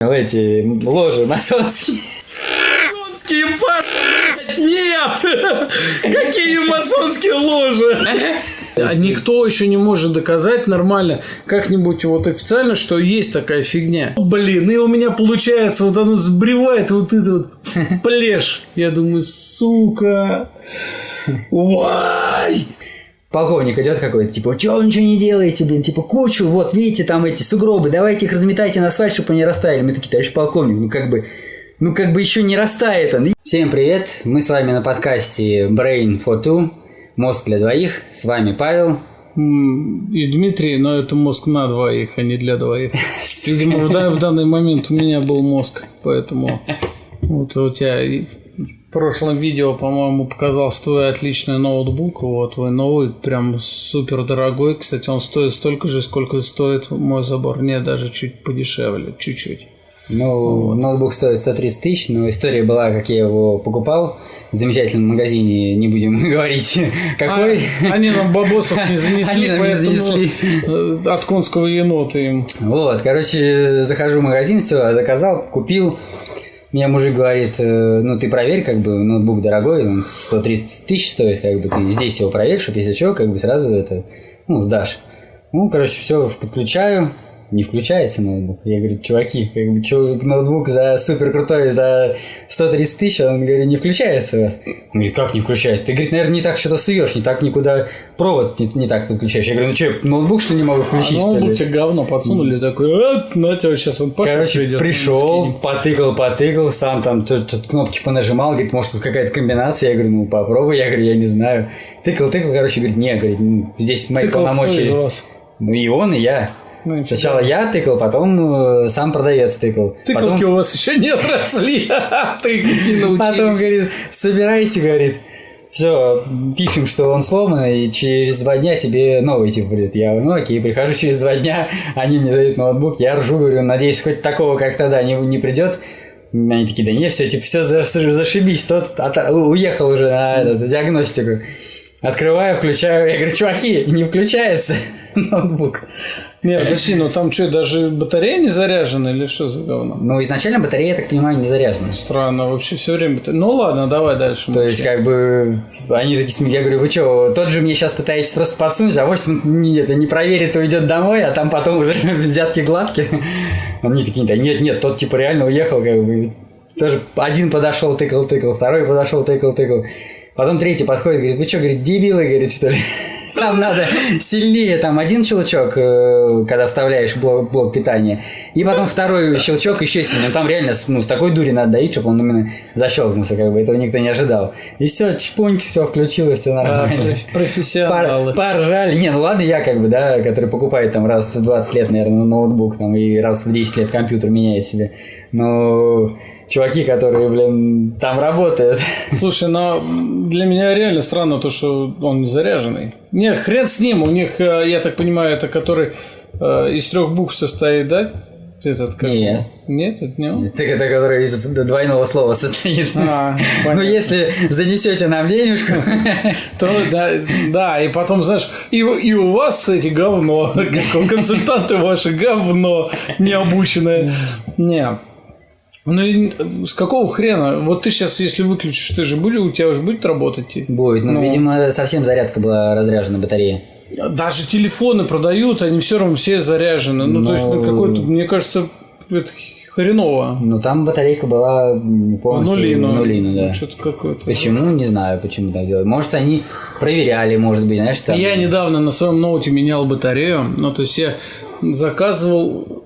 Ну, эти ложи масонские. Масонские нет! Какие масонские ложи? А никто еще не может доказать нормально, как-нибудь вот официально, что есть такая фигня. Блин, и у меня получается, вот оно сбривает вот это вот плешь. Я думаю, сука. Вай! Полковник идет какой-то, типа, чего вы ничего не делаете, блин, типа, кучу, вот, видите, там эти сугробы, давайте их разметайте на асфальт, чтобы они растаяли. Мы такие, товарищ полковник, ну как бы, ну как бы еще не растает он. Всем привет, мы с вами на подкасте Brain for Two, мозг для двоих, с вами Павел. И Дмитрий, но это мозг на двоих, а не для двоих. Видимо, в, в данный момент у меня был мозг, поэтому вот у тебя в прошлом видео, по-моему, показался твой отличный ноутбук. Вот твой новый, прям супер дорогой. Кстати, он стоит столько же, сколько стоит мой забор. Не, даже чуть подешевле, чуть-чуть. Ну, вот. ноутбук стоит 130 тысяч, но история была, как я его покупал в замечательном магазине, не будем говорить, какой. А, они нам бабосов не занесли, они нам поэтому не занесли. Э, от конского енота им. Вот, короче, захожу в магазин, все, заказал, купил. Мне мужик говорит, э, ну ты проверь, как бы ноутбук дорогой, он 130 тысяч стоит, как бы ты здесь его проверь, чтобы если что, как бы сразу это, ну, сдашь. Ну, короче, все подключаю, не включается ноутбук. Я говорю, чуваки, как бы, чё, ноутбук за супер крутой, за 130 тысяч, он, говорю, не включается у вас. Он говорит, как не включается? Ты, говорит, наверное, не так что-то суешь, не так никуда провод не, не так подключаешь. Я говорю, ну что, ноутбук что не могу включить, а ноутбук тебе говно подсунули, такой, а, на тебя сейчас он пошел Короче, идет, пришел, потыкал, потыкал, сам там тут, тут кнопки понажимал, говорит, может, тут какая-то комбинация. Я говорю, ну, попробуй. Я говорю, я не знаю. Тыкал, тыкал, короче, говорит, не, говорит, ну, здесь мои тыкал полномочия. Ну, и он, и я. Ну, Сначала я тыкал, потом э, сам продавец тыкал. Тыкалки потом... у вас еще не отросли, а ты не научились. Потом говорит, собирайся, говорит, все, пишем, что он сломан, и через два дня тебе новый тип будет. Я ну окей, прихожу через два дня, они мне дают ноутбук, я ржу, говорю, надеюсь, хоть такого, как тогда, не, не придет. Они такие, да не, все, типа, все зашибись, тот от, уехал уже на эту, диагностику. Открываю, включаю, я говорю, чуваки, не включается ноутбук. Нет, подожди, ну там что, даже батарея не заряжена или что за говно? Ну, изначально батарея, я так понимаю, не заряжена. Странно, вообще все время батарея. Ну ладно, давай дальше. То есть, как бы, они такие смеют, я говорю, вы что, тот же мне сейчас пытаетесь просто подсунуть, а вот он нет, не проверит, уйдет домой, а там потом уже взятки гладкие. Они такие, да нет, нет, тот типа реально уехал, как бы, тоже один подошел, тыкал, тыкал, второй подошел, тыкал, тыкал. Потом третий подходит, говорит, вы что, говорит, дебилы, говорит, что ли? Там надо сильнее, там один щелчок, э, когда вставляешь блок, блок питания, и потом второй щелчок еще сильнее. Там реально ну, с такой дури надо доить, чтобы он именно защелкнулся, как бы этого никто не ожидал. И все, чпуньки, все включилось, все нормально. А, профессионалы. Пор, поржали. Не, ну ладно, я как бы, да, который покупает там раз в 20 лет, наверное, ноутбук, там, и раз в 10 лет компьютер меняет себе. Но чуваки, которые, блин, там работают. Слушай, но для меня реально странно то, что он заряженный. Не, хрен с ним. У них, э, я так понимаю, это который э, из трех букв состоит, да? Этот как? Нет. Нет, это не он? Нет, это который из двойного слова состоит. А, ну, если занесете нам денежку, то да, да, и потом, знаешь, и, и у вас эти говно, консультанты ваши говно необученные. Не, ну и с какого хрена? Вот ты сейчас, если выключишь, ты же будешь, у тебя уже будет работать? Будет, но, ну, видимо, совсем зарядка была разряжена батарея. Даже телефоны продают, они все равно все заряжены. Ну, но... то есть, ну, какой-то, мне кажется, это хреново. Ну, там батарейка была полностью в нулину. В нулину да. Ну, что-то какое-то. Почему? Не знаю, почему так делают. Может, они проверяли, может быть, знаешь, там... Я недавно на своем ноуте менял батарею. Ну, то есть, я заказывал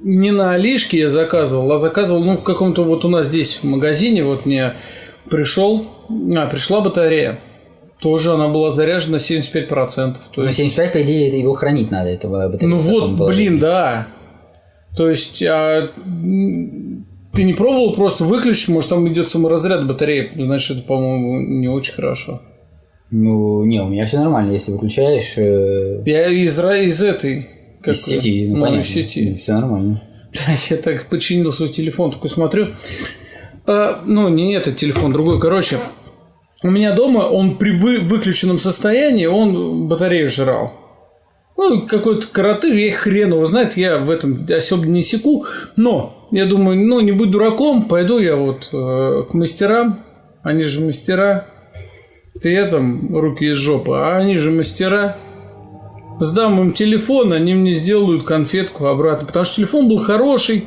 не на Алишке я заказывал, а заказывал, ну, в каком-то вот у нас здесь в магазине, вот мне пришел, а, пришла батарея. Тоже она была заряжена 75%. То есть... Ну, 75, по идее, его хранить надо, этого батареи. Ну вот, блин, да. То есть, а, ты не пробовал просто выключить, может, там идет саморазряд батареи, значит, это, по-моему, не очень хорошо. Ну, не, у меня все нормально, если выключаешь. Э... Я из, из этой как из сети, ну, ну из сети. Все нормально. Я так починил свой телефон, такой смотрю. А, ну, не этот телефон, другой. Короче, у меня дома он при вы, выключенном состоянии, он батарею жрал. Ну, какой-то коротыш, я хрен его знает, я в этом особо не секу. Но я думаю, ну, не будь дураком, пойду я вот э, к мастерам, они же мастера. Ты я там руки из жопы, а они же мастера. Сдам им телефон, они мне сделают конфетку обратно. Потому что телефон был хороший.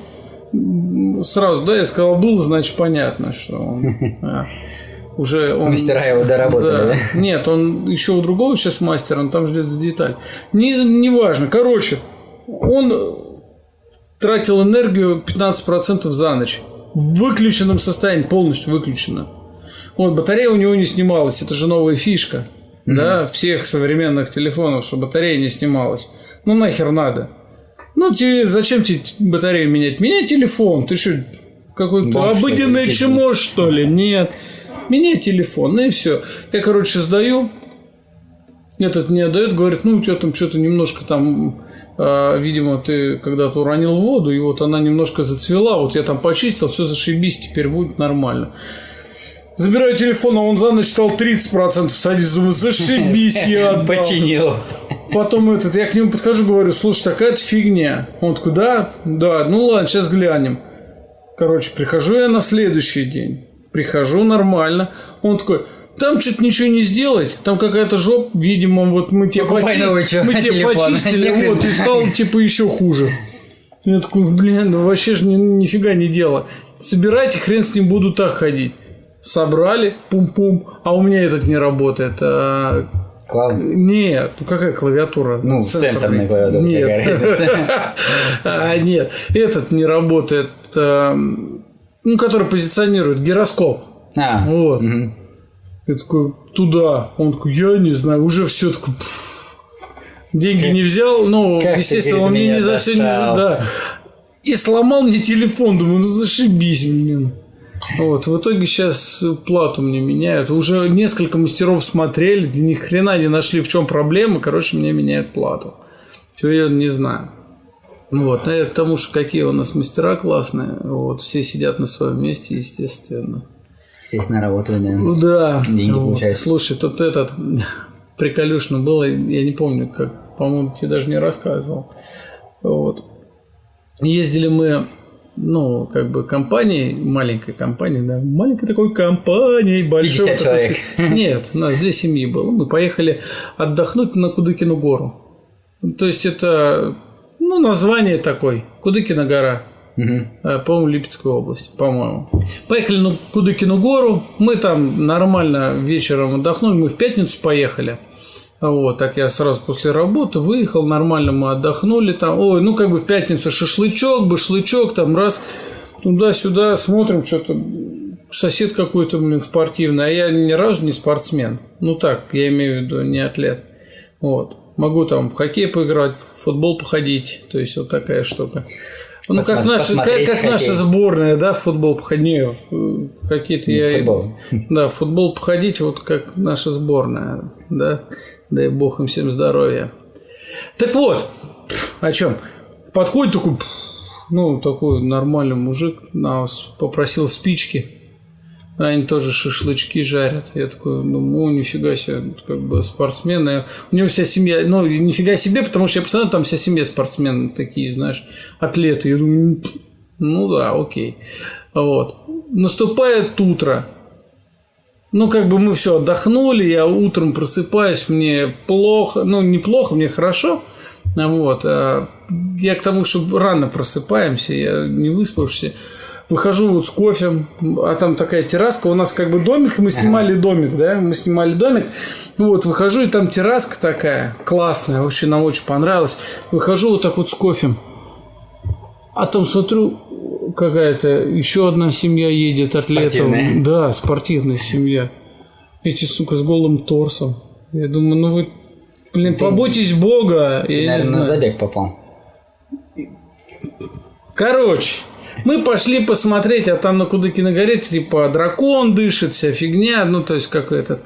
Сразу, да, я сказал, был, значит, понятно, что он... а, уже он... Мастера его доработали, Да. Нет, он еще у другого сейчас мастер, он там ждет деталь. Не, не важно. Короче, он тратил энергию 15% за ночь. В выключенном состоянии, полностью выключено. Вот, батарея у него не снималась, это же новая фишка. Да, всех современных телефонов, что батарея не снималась. Ну нахер надо. Ну, тебе, зачем тебе батарею менять? Меняй телефон. Ты что, какой-то что ли, обыденное действительно? чмо, что ли? Нет. Меняй телефон, ну и все. Я, короче, сдаю. Этот не отдает, говорит, ну, у тебя там что-то немножко там, а, видимо, ты когда-то уронил воду, и вот она немножко зацвела, вот я там почистил, все зашибись, теперь будет нормально. Забираю телефон, а он за ночь стал 30% садись, думаю, зашибись, я отдал. Починил. Потом этот, я к нему подхожу, говорю, слушай, такая-то фигня. Он такой, да? Да, ну ладно, сейчас глянем. Короче, прихожу я на следующий день. Прихожу нормально. Он такой, там что-то ничего не сделать. Там какая-то жопа, видимо, вот мы тебе, Покупай чё, мы тебе почистили, вот, и стало типа еще хуже. Я такой, блин, ну вообще же ни- нифига не дело. Собирайте, хрен с ним буду так ходить. Собрали, пум-пум, а у меня этот не работает. А, Клав... нет, ну какая клавиатура? Ну, сенсорная клавиатура, Нет. А, нет, этот не работает. эм, Ну, который позиционирует гироскоп. А, Вот. Я такой, туда. Он такой, я не знаю, уже все такое. Деньги не взял, ну, естественно, он мне ни за все не да. И сломал мне телефон, думаю, ну зашибись, блин. Вот, в итоге сейчас плату мне меняют. Уже несколько мастеров смотрели, ни хрена не нашли, в чем проблема. Короче, мне меняют плату. Чего я не знаю. Ну Вот, ну, я к тому, что какие у нас мастера классные. Вот, все сидят на своем месте, естественно. Естественно, работаю, да. Ну Да. Деньги Вот. получаются. Слушай, тут этот приколюшно было, я не помню, как, по-моему, тебе даже не рассказывал. Вот. Ездили мы, ну, как бы компанией, маленькой компанией, да, маленькой такой компанией, большой. 50 такой человек. Нет, у нас две семьи было. Мы поехали отдохнуть на Кудыкину гору. То есть это, ну, название такой, Кудыкина гора. Э, по-моему, Липецкая область, по-моему. Поехали на Кудыкину гору, мы там нормально вечером отдохнули, мы в пятницу поехали. Вот, так я сразу после работы выехал, нормально мы отдохнули там. Ой, ну как бы в пятницу шашлычок, башлычок, там раз туда-сюда смотрим, что-то сосед какой-то, блин, спортивный, а я ни разу не спортсмен. Ну так, я имею в виду, не атлет. Вот. Могу там в хоккей поиграть, в футбол походить, то есть вот такая штука. Ну, как, Посмотри- наша, как, как хоккей. наша сборная, да, футбол в хоккей-то Не, я... футбол. Да, футбол походить, вот как наша сборная, да. Дай бог им всем здоровья. Так вот, о чем? Подходит такой, ну, такой нормальный мужик, нас попросил спички. Они тоже шашлычки жарят. Я такой, ну, нифига себе, как бы спортсмены. У него вся семья, ну, нифига себе, потому что я посмотрел, там вся семья спортсмены такие, знаешь, атлеты. Я думаю, «Пф, ну да, окей. Вот. Наступает утро. Ну, как бы мы все отдохнули, я утром просыпаюсь, мне плохо, ну, неплохо, мне хорошо. Вот. а Я к тому, что рано просыпаемся, я не выспавшийся. Выхожу вот с кофе, а там такая терраска, у нас как бы домик, мы снимали домик, да, мы снимали домик. Вот, выхожу, и там терраска такая классная, вообще нам очень понравилось. Выхожу вот так вот с кофе. А там смотрю, какая-то еще одна семья едет атлетов. Да, спортивная семья. Эти, сука, с голым торсом. Я думаю, ну вы, блин, побойтесь Бога. Я не Наверное, на знаю. забег попал. Короче, мы пошли посмотреть, а там на Кудыкиной горе, типа, дракон дышит, вся фигня, ну, то есть, как этот.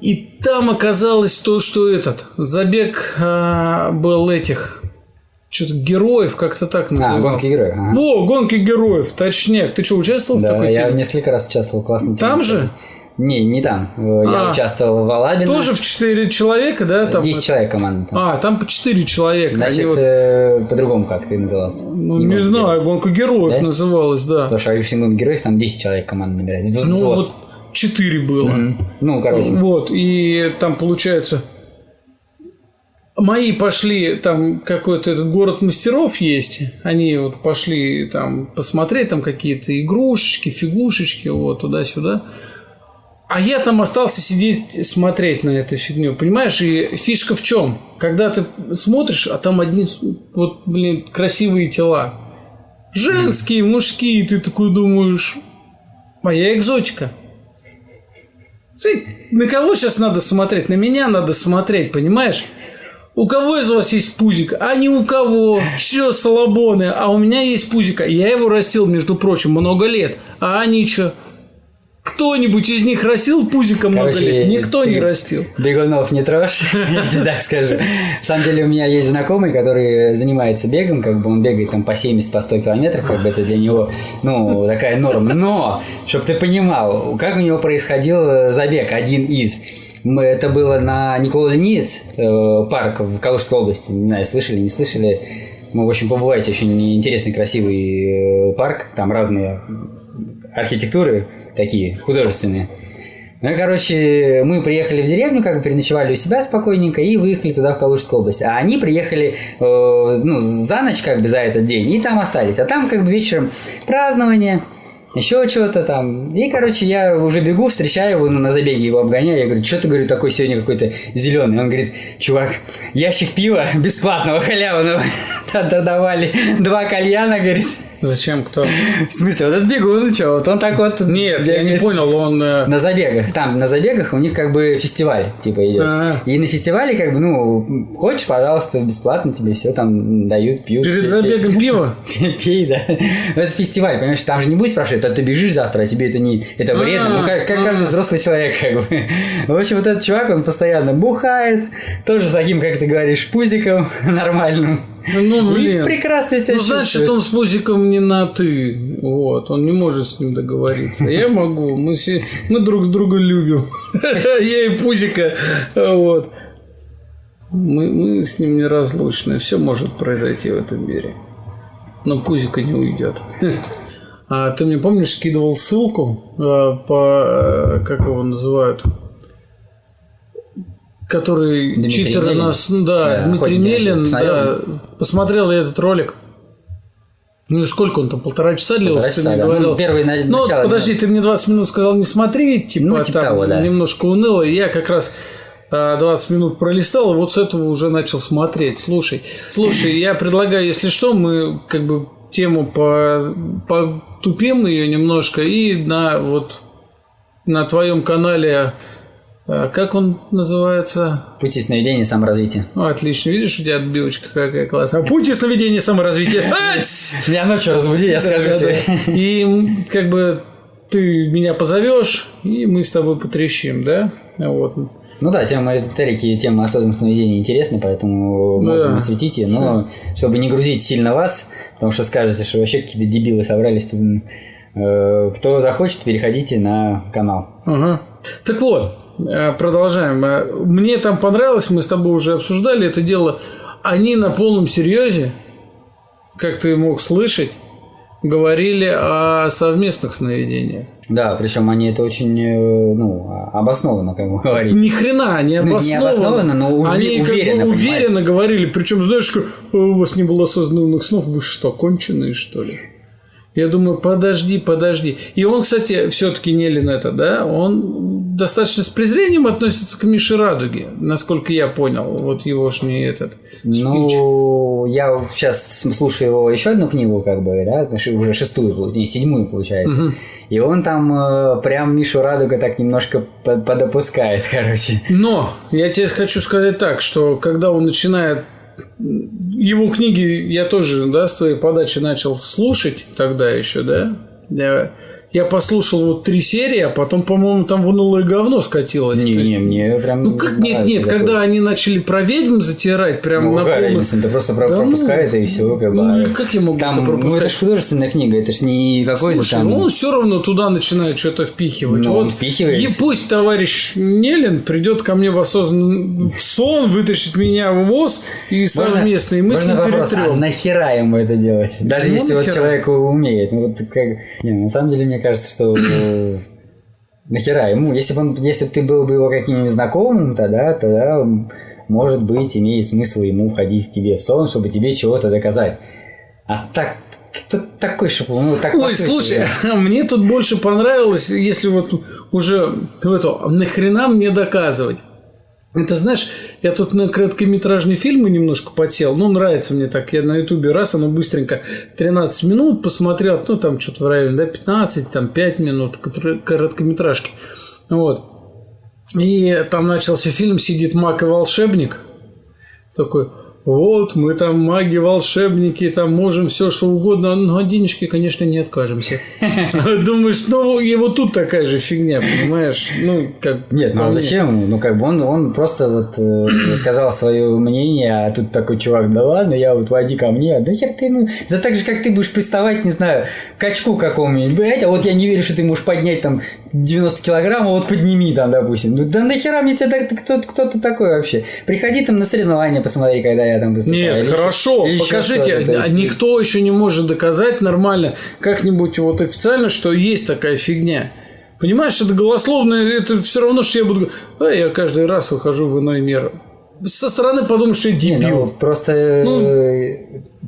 И там оказалось то, что этот забег а, был этих что-то героев, как-то так А, назывался. гонки героев. ага. Во, гонки героев, точняк. Ты что, участвовал в Да, такой я теме? несколько раз участвовал в классной Там же? Не, не там. Э, Я А. участвовал в Алабино. Тоже в 4 человека, да? Там 10 человек команда там. А, там по 4 человека. Значит, вот- э, по-другому как ты назывался? ну, не знаю, гонка героев Да? называлась, да. Потому что в UFC героев там 10 человек команда набирает. Вз- Ну, взвод. вот 4 было. Мгм. Ну, короче. Вот, и там получается... Мои пошли, там какой-то этот город мастеров есть, они вот пошли там посмотреть там какие-то игрушечки, фигушечки, вот туда-сюда. А я там остался сидеть, смотреть на эту фигню, понимаешь? И фишка в чем? Когда ты смотришь, а там одни, вот, блин, красивые тела. Женские, мужские, ты такой думаешь, моя экзотика. Ты- на кого сейчас надо смотреть? На меня надо смотреть, понимаешь? У кого из вас есть пузик? А не у кого. Что, салабоны? А у меня есть пузик. Я его растил, между прочим, много лет. А они что? Кто-нибудь из них растил пузика много лет? Никто не растил. Бегунов не трожь, я так скажу. На самом деле у меня есть знакомый, который занимается бегом, как бы он бегает там по 70, по 100 километров, как бы это для него, ну, такая норма. Но, чтобы ты понимал, как у него происходил забег, один из. Мы, это было на Никола Ленинец, э, парк в Калужской области, не знаю, слышали, не слышали. Ну, в общем, побывайте, очень интересный, красивый э, парк, там разные архитектуры такие, художественные. Ну короче, мы приехали в деревню, как бы переночевали у себя спокойненько и выехали туда, в Калужскую область. А они приехали, э, ну, за ночь, как бы, за этот день, и там остались. А там, как бы, вечером празднование, еще что-то там. И, короче, я уже бегу, встречаю его ну, на забеге, его обгоняю. Я говорю, что ты, говорю, такой сегодня какой-то зеленый? Он говорит, чувак, ящик пива бесплатного, халявного давали. Два кальяна, говорит. Зачем кто? В смысле, вот этот бегун, что, вот он так вот... Нет, я не понял, он... э, На забегах, там на забегах у них как бы фестиваль типа идет. А. И на фестивале как бы, ну, хочешь, пожалуйста, бесплатно тебе все там дают, пьют. Перед Пей- забегом пива? Пей, пей, да. Но это фестиваль, понимаешь, там же не будет спрашивать, а ты бежишь завтра, а тебе это не... Это вредно. Ну, как, как А. каждый взрослый человек, как бы. В общем, вот этот чувак, он постоянно бухает, тоже с таким, как ты говоришь, пузиком нормальным. Ну, блин. прекрасно себя Ну, значит, чувствует. он с пузиком не на ты. Вот, он не может с ним договориться. Я могу. Мы, се- мы друг друга любим. Я и пузика. Вот. Мы, мы с ним неразлучны. Все может произойти в этом мире. Но пузика не уйдет. А ты мне помнишь, скидывал ссылку э, по э, как его называют? Который Дмитрий читеры Мелин? нас, да, Да, Дмитрий Мелин, да, посмотрел я этот ролик. Ну и сколько он там, полтора часа длился, ты часа, мне да. говорил. Ну, первый на- Ну, начало подожди, ты мне 20 минут сказал не смотреть, типа, Ну, типа там того, да. немножко уныло, и я как раз а, 20 минут пролистал, и вот с этого уже начал смотреть. Слушай, слушай, я предлагаю, если что, мы как бы тему по, потупим ее немножко, и на вот на твоем канале, а, как он называется? Пути сновидения, саморазвития. Ну, отлично, видишь, у тебя отбивочка какая классная. Путь сновидения саморазвития. Ать! Меня ночью разбуди, я скажу Да, тебе. да. И как бы ты меня позовешь, и мы с тобой потрещим, да? Вот. Ну да, тема эзотерики и тема осознанного сновидения интересны, поэтому Да. можем осветить ее, но чтобы не грузить сильно вас, потому что скажете, что вообще какие-то дебилы собрались. тут, э, Кто захочет, переходите на канал. Ага. Так вот, э, продолжаем. Э, Мне там понравилось, мы с тобой уже обсуждали это дело. Они на полном серьезе, как ты мог слышать, говорили о совместных сновидениях. Да, причем они это очень э, ну, обоснованно, как бы говорить. Ни хрена не Ну, обоснованно. не обоснованно, но уве- Они как бы уверенно, уверенно говорили. Причем, знаешь, «Э, у вас не было осознанных снов, вы что, конченые, что ли? Я думаю, подожди, подожди. И он, кстати, все-таки Нелин это, да, он достаточно с презрением относится к Мише Радуге, насколько я понял. Вот его ж не этот спич. Ну, я сейчас слушаю его еще одну книгу, как бы, да, уже шестую, не, седьмую, получается. И он там э, прям Мишу Радуга так немножко под- подопускает, короче. Но я тебе хочу сказать так, что когда он начинает его книги, я тоже, да, с твоей подачи начал слушать тогда еще, да. Я, я послушал вот три серии, а потом, по-моему, там в унылое говно скатилось. Не, есть- не, мне прям... Ну как нет, нет, такое. когда они начали про ведьм затирать, прям Ну, на полную- ты просто про- Да ну, пропускает и все, как бы. ну, а как я могу там, это пропускать? Ну, это же художественная книга, это ж не какой-то Слушай, там... ну он все равно туда начинает что-то впихивать. Ну, вот он впихивает. И пусть товарищ Нелин придет ко мне в осознанный в сон, вытащит меня в ВОЗ и совместно, и мы с можно вопрос, а перетрем. нахера ему это делать? Даже Ну, если вот нахера. человек умеет. Ну, вот как... Не, на самом деле, мне кажется, что... э, Нахера ему? Если бы он, если бы ты был бы его каким-нибудь знакомым, тогда, тогда, может быть, имеет смысл ему входить к тебе в сон, чтобы тебе чего-то доказать. А так, кто такой, чтобы, ну, так Ой, слушай, мне тут больше понравилось, если вот уже в эту, нахрена мне доказывать? Это знаешь, я тут на короткометражные фильмы немножко подсел. Ну, нравится мне так. Я на Ютубе раз, оно быстренько 13 минут посмотрел. Ну, там что-то в районе, да, 15, там 5 минут кор- короткометражки. Вот. И там начался фильм «Сидит маг и волшебник». Такой, вот, мы там маги-волшебники, там можем все что угодно, но от денежки, конечно, не откажемся. Думаешь, ну, и вот тут такая же фигня, понимаешь? Ну, как... Нет, ну а зачем ему? Ну, как бы он, он просто вот э, сказал свое мнение, а тут такой чувак, да ладно, я вот войди ко мне, да хер ты, ну, это так же, как ты будешь приставать, не знаю, к качку какому-нибудь, блядь, а вот я не верю, что ты можешь поднять там 90 килограмм, а вот подними там, допустим. Ну, да нахера мне тебя так- кто, такой вообще? Приходи там на соревнования, посмотри, когда я там выступаю. Нет, Или хорошо, или еще покажите. то а есть- Никто еще не может доказать нормально, как-нибудь вот официально, что есть такая фигня. Понимаешь, это голословно, это все равно, что я буду а я каждый раз выхожу в иной мир. Со стороны подумаешь, что я Не, дебил. ну, просто э,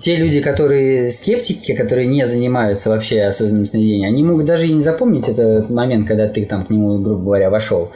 те люди, которые скептики, которые не занимаются вообще осознанным сновидением, они могут даже и не запомнить этот момент, когда ты там к нему, грубо говоря, вошел.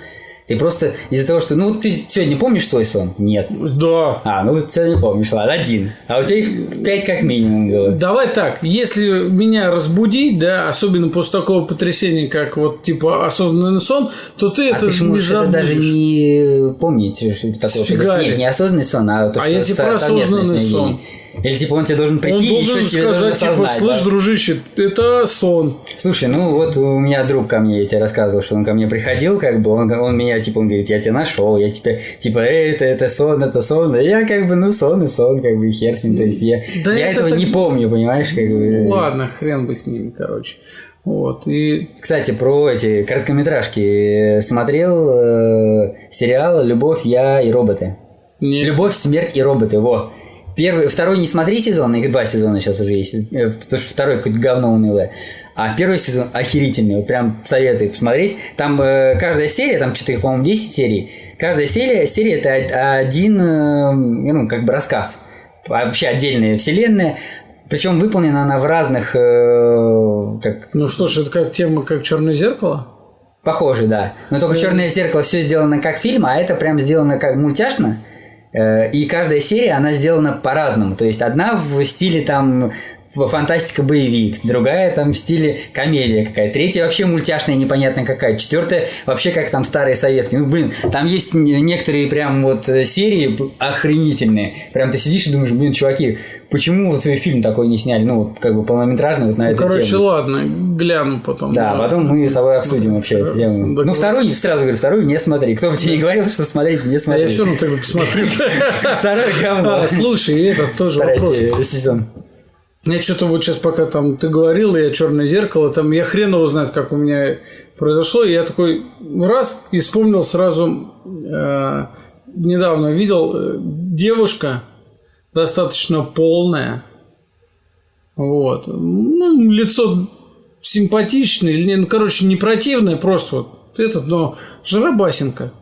Ты просто из-за того, что, ну, вот ты сегодня помнишь свой сон? Нет. Да. А, ну, сегодня помнишь, ладно, один. А у тебя их пять как минимум было. Давай так, если меня разбудить, да, особенно после такого потрясения, как вот типа осознанный сон, то ты А это ты же можешь это забудешь. даже не помнить, что это такое. Нет, не осознанный сон, а то, А что я со- про совместное осознанный сон. Или типа он тебе должен прийти Он и должен еще тебе должен сказать, типа, осознать, слышь, да? дружище, это сон. Слушай, ну вот у меня друг ко мне, я тебе рассказывал, что он ко мне приходил, как бы, он, он меня, типа, он говорит, я тебя нашел, я тебя, типа, «Эй, это, это сон, это сон, и я, как бы, ну, сон и сон, как бы, и хер с ним, то есть я, Да я это этого так- не помню, понимаешь, как бы. Ладно, хрен бы с ними, короче. Вот, и Кстати, про эти короткометражки, смотрел э, сериал «Любовь, я и роботы». не... Любовь, смерть и роботы, во. Первый, второй не смотри сезон, их два сезона сейчас уже есть, э, потому что второй какое-то говно унылое. А первый сезон охерительный, вот прям советую посмотреть. Там э, каждая серия, там что-то, по-моему, 10 серий. Каждая серия, серия это од- один, э, ну, как бы рассказ. Вообще отдельная вселенная. Причем выполнена она в разных, э, как Ну что ж, это как тема, как черное зеркало? Похоже, да. Но только черное зеркало все сделано как фильм, а это прям сделано как мультяшно. Э, И каждая серия, она сделана по-разному. То есть одна в стиле там фантастика боевик, другая там в стиле комедия какая-то, третья вообще мультяшная непонятно какая, четвертая вообще как там старые советские. Ну блин, там есть некоторые прям вот э, серии охренительные. Прям ты сидишь и думаешь, блин, чуваки, почему вот фильм такой не сняли, ну вот как бы полнометражный вот на Ну, эту короче, тему. ладно, гляну потом. Да, потом мы с тобой обсудим вообще эту тему. Так Ну, вторую, сразу говорю, вторую не смотри. Кто бы тебе не говорил, что смотреть, не А смотри. я все равно тогда посмотрю. Второй говно. А, Слушай, этот тоже Вторая вопрос. сезон. Я что-то вот сейчас, пока там ты говорил, я черное зеркало, там я хрен его знает, как у меня произошло. И я такой раз и вспомнил сразу, э, недавно видел, э, девушка достаточно полная. Вот. Ну, лицо симпатичное, или ну, короче, не противное, просто вот этот, но жиробасенка.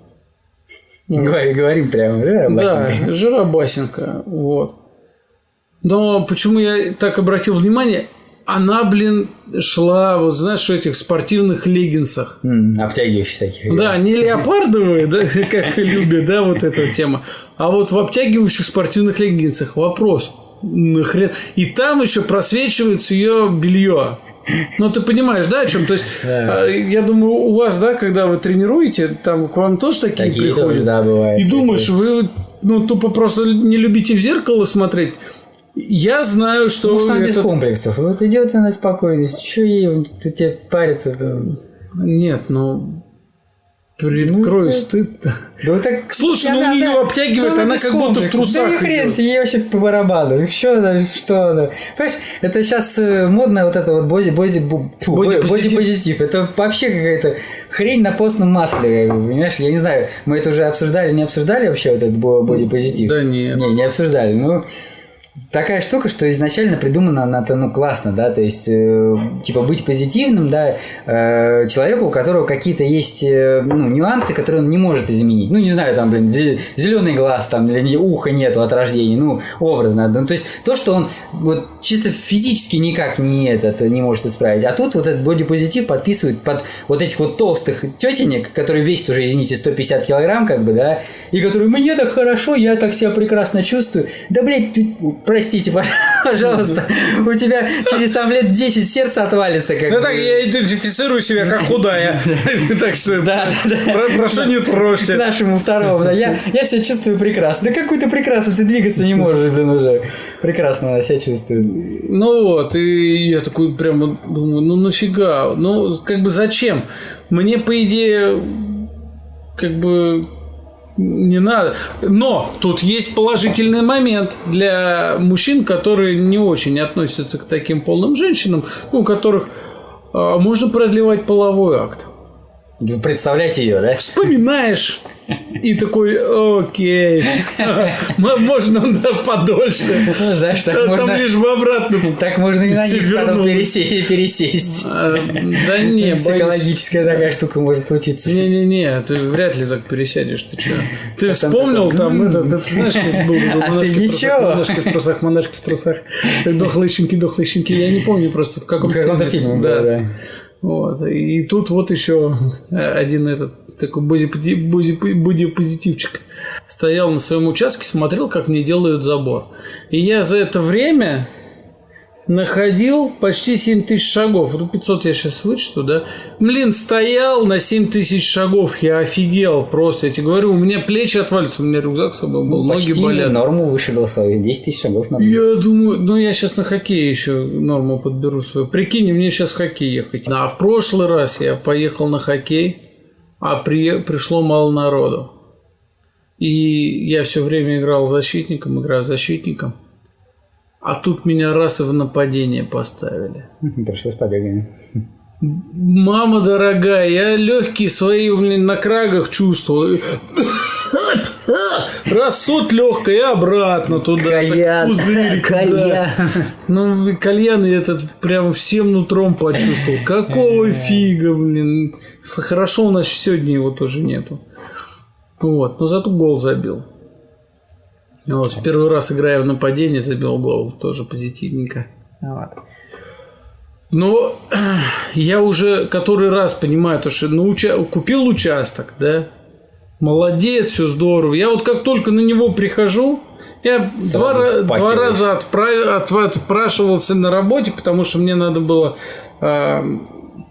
Говори, говорим прямо. да, Да, Васенька? жиробасенка, вот. Но почему я так обратил внимание? Она, блин, шла, вот знаешь, в этих спортивных леггинсах. М, Обтягивающих таких. Да, не леопардовые, да, как любят, да, вот эта тема, а вот в обтягивающих спортивных леггинсах. Вопрос, нахрен? И там еще просвечивается ее белье. Ну, ты понимаешь, да, о чем? То есть, Да. а, я думаю, у вас, да, когда вы тренируете, там к вам тоже такие, Такие приходят. тоже, да, бывают. И думаешь, вы, ну, тупо просто не любите в зеркало смотреть, Я знаю, что... Может, она без этот- комплексов. Вот идет она спокойно. Что ей ты тебе париться? Нет, ну... Прикрою Ну, стыд. Да вот так, Слушай, ну, она- у неё она- обтягивает, ну, она без как будто в комплексов. трусах Да и хрен, ей вообще по барабану. Что она, что она? Понимаешь, это сейчас модно вот это вот боди, боди, бу- фу, Бодипозитив. боди позитив. Это вообще какая-то хрень на постном масле, понимаешь? Я не знаю, мы это уже обсуждали, не обсуждали вообще вот этот боди позитив? Да нет. Не, не обсуждали. Ну, такая штука, что изначально придумана она-то, ну, классно, да, то есть, э, типа, быть позитивным, да, э, человеку, у которого какие-то есть, э, ну, нюансы, которые он не может изменить. Ну, не знаю, там, блин, зеленый глаз, там, или уха нету от рождения, ну, образно. Ну, то есть, то, что он вот чисто физически никак не этот, не может исправить. А тут вот этот бодипозитив подписывает под вот этих вот толстых тетенек, которые весят уже, извините, 150 килограмм, как бы, да, и которые, мне так хорошо, я так себя прекрасно чувствую. Да, блядь, ты- простите, пожалуйста, у тебя через там лет 10 сердце отвалится, как Ну так, я идентифицирую себя как худая. Так что Да, да, да. про- прошу не К трожьте. нашему второму, да. Я, я себя чувствую прекрасно. Да какой ты прекрасно, ты двигаться не можешь, блин, уже. Прекрасно она себя чувствует. Ну вот, и я такой прямо думаю, ну нафига, ну как бы зачем? Мне, по идее, как бы не надо. Но тут есть положительный момент для мужчин, которые не очень относятся к таким полным женщинам, ну, у которых а, можно продлевать половой акт. Вы Представляете ее, да? Вспоминаешь и такой, окей, можно да, подольше. Ну, знаешь, так Там можно, лишь бы обратно так можно и на них потом Вернулась. пересе- пересесть. А, Да не, боюсь. Психологическая такая штука может случиться. Не-не-не, ты вряд ли так пересядешь, ты что? Ты там вспомнил такой, там это, ты знаешь, как был А монашки в трусах, монашки в трусах, дохлые щенки, дохлые щенки, я не помню просто в каком В каком-то фильме было, да. Вот. И тут вот еще один этот такой боди- боди- бодипозитивчик стоял на своем участке, смотрел, как мне делают забор. И я за это время находил почти 7 тысяч шагов. Ну, 500 я сейчас вычту, да? Блин, стоял на 7 тысяч шагов. Я офигел просто. Я тебе говорю, у меня плечи отвалятся. У меня рюкзак с собой был, ноги Почти болят. норму вышибил свою. 10 тысяч шагов на Я думаю, ну я сейчас на хоккей еще норму подберу свою. Прикинь, мне сейчас в хоккей ехать. А в прошлый раз я поехал на хоккей, а при... пришло мало народу. И я все время играл защитником, играю защитником. А тут меня раз и в нападение поставили. Пришлось побегать. Мама дорогая, я легкие свои блин, на крагах чувствовал. Раз тут легкое, и обратно туда. пузырик, да. кальян. Ну, кальян я этот прям всем нутром почувствовал. Какого фига, блин. Хорошо, у нас сегодня его тоже нету. Вот, но зато гол забил. Вот, в первый раз играя в нападение, забил гол. Тоже позитивненько. Вот. Но я уже который раз понимаю, то, что ну, уча- купил участок, да, молодец, все здорово. Я вот как только на него прихожу, я два, два раза отправ- от- отпрашивался на работе, потому что мне надо было а,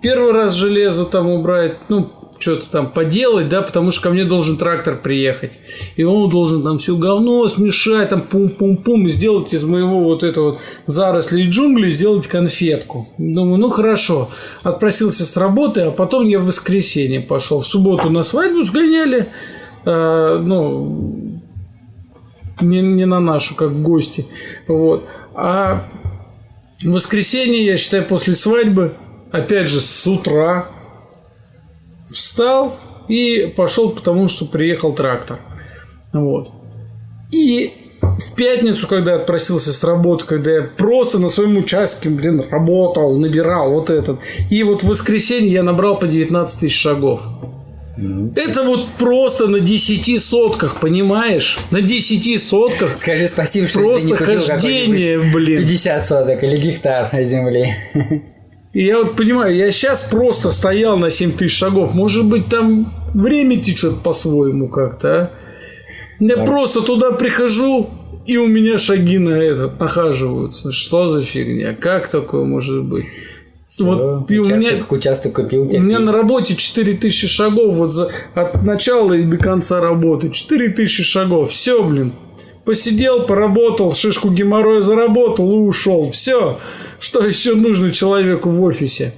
первый раз железо там убрать, ну, что-то там поделать, да, потому что ко мне должен трактор приехать. И он должен там все говно смешать, там пум-пум-пум, и сделать из моего вот этого вот заросли джунглей, сделать конфетку. Думаю, ну хорошо. Отпросился с работы, а потом я в воскресенье пошел. В субботу на свадьбу сгоняли, а, ну, не, не на нашу, как гости. Вот. А в воскресенье, я считаю, после свадьбы, опять же, с утра встал и пошел, потому что приехал трактор. Вот. И в пятницу, когда я отпросился с работы, когда я просто на своем участке, блин, работал, набирал вот этот. И вот в воскресенье я набрал по 19 тысяч шагов. Это вот просто на 10 сотках, понимаешь? На 10 сотках Скажи спасибо, что просто ты не хождение, блин. 50 соток или гектар земли. И я вот понимаю, я сейчас просто стоял на 7 тысяч шагов. Может быть, там время течет по-своему как-то, а? Я просто туда прихожу, и у меня шаги на этот нахаживаются. Что за фигня? Как такое может быть? Вот и у меня, участок купил. у меня на работе 4000 шагов вот за, от начала и до конца работы. 4000 шагов. Все, блин. Посидел, поработал, шишку геморроя заработал и ушел. Все. Что еще нужно человеку в офисе?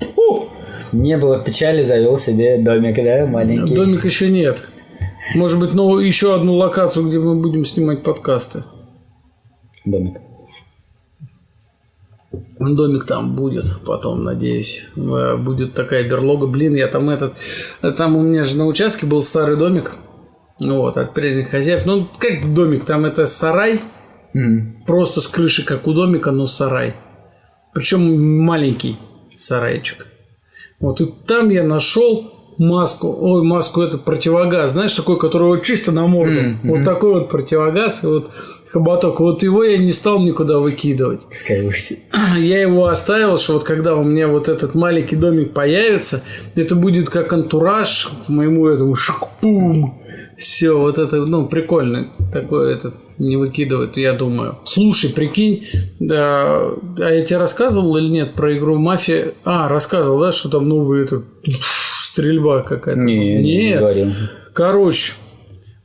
Фу. Не было печали, завел себе домик, да, маленький. Домик еще нет. Может быть, ну, еще одну локацию, где мы будем снимать подкасты. Домик. Домик там будет потом, надеюсь. Э, будет такая берлога. Блин, я там этот... Там у меня же на участке был старый домик. Вот, от прежних хозяев. Ну, как домик, там это сарай. Mm. Просто с крыши, как у домика, но сарай. Причем маленький сарайчик. Вот, и там я нашел маску, ой, маску это противогаз, знаешь, такой, который вот чисто на морду. Mm-hmm. Вот такой вот противогаз, и вот хоботок. Вот его я не стал никуда выкидывать. Скажите. Я его оставил, что вот когда у меня вот этот маленький домик появится, это будет как антураж к моему этому шакпум. Все, вот это, ну, прикольно. Такое этот не выкидывает, я думаю. Слушай, прикинь, да, а я тебе рассказывал или нет про игру Мафия? А, рассказывал, да, что там новый этот стрельба какая-то? Не, нет. не говорил. Короче,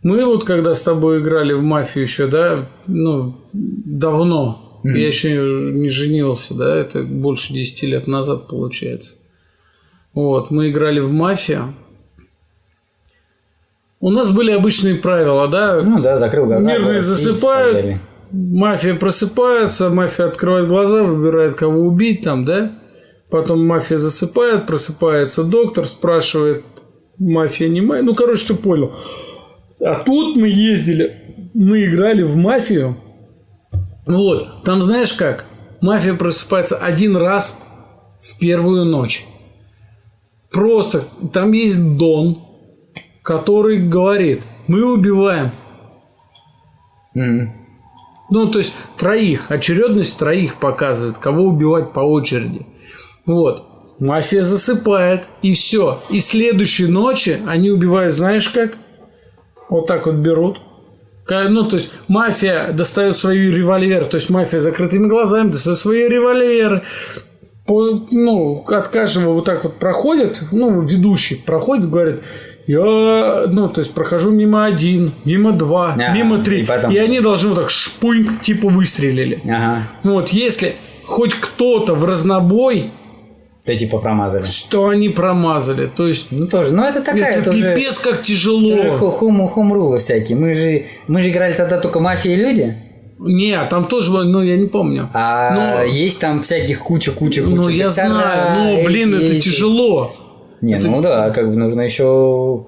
мы вот когда с тобой играли в мафию еще, да, ну, давно, mm-hmm. я еще не женился, да, это больше 10 лет назад получается. Вот, мы играли в мафию. У нас были обычные правила, да? Ну да, закрыл глаза. Мирные засыпают, мафия просыпается, мафия открывает глаза, выбирает, кого убить там, да? Потом мафия засыпает, просыпается доктор, спрашивает, мафия не моя. Ну, короче, ты понял. А тут мы ездили, мы играли в мафию. Вот, там знаешь как? Мафия просыпается один раз в первую ночь. Просто там есть Дон, который говорит, мы убиваем. Mm. Ну, то есть троих, очередность троих показывает, кого убивать по очереди. Вот. Мафия засыпает, и все. И следующей ночи они убивают, знаешь как? Вот так вот берут. Ну, то есть мафия достает свои револьверы, то есть мафия закрытыми глазами достает свои револьверы, по, ну, от каждого вот так вот проходит, ну, ведущий проходит, говорит, я, ну, то есть прохожу мимо один, мимо два, а, мимо три, и, потом... и они должны вот так шпуньк, типа выстрелили. Ага. Вот, если хоть кто-то в разнобой то типа промазали. Что они промазали. То есть. Ну тоже. Ну это такая. Это, это пипец уже, как тяжело. Это же хум, хумрулы всякие. Мы же, мы же играли тогда только мафия и люди. Не, там тоже, ну, я не помню. А но... есть там всяких куча-куча куча. Ну, я знаю, но, блин, эти, это эти. тяжело. Не, это... ну да, как бы нужно еще.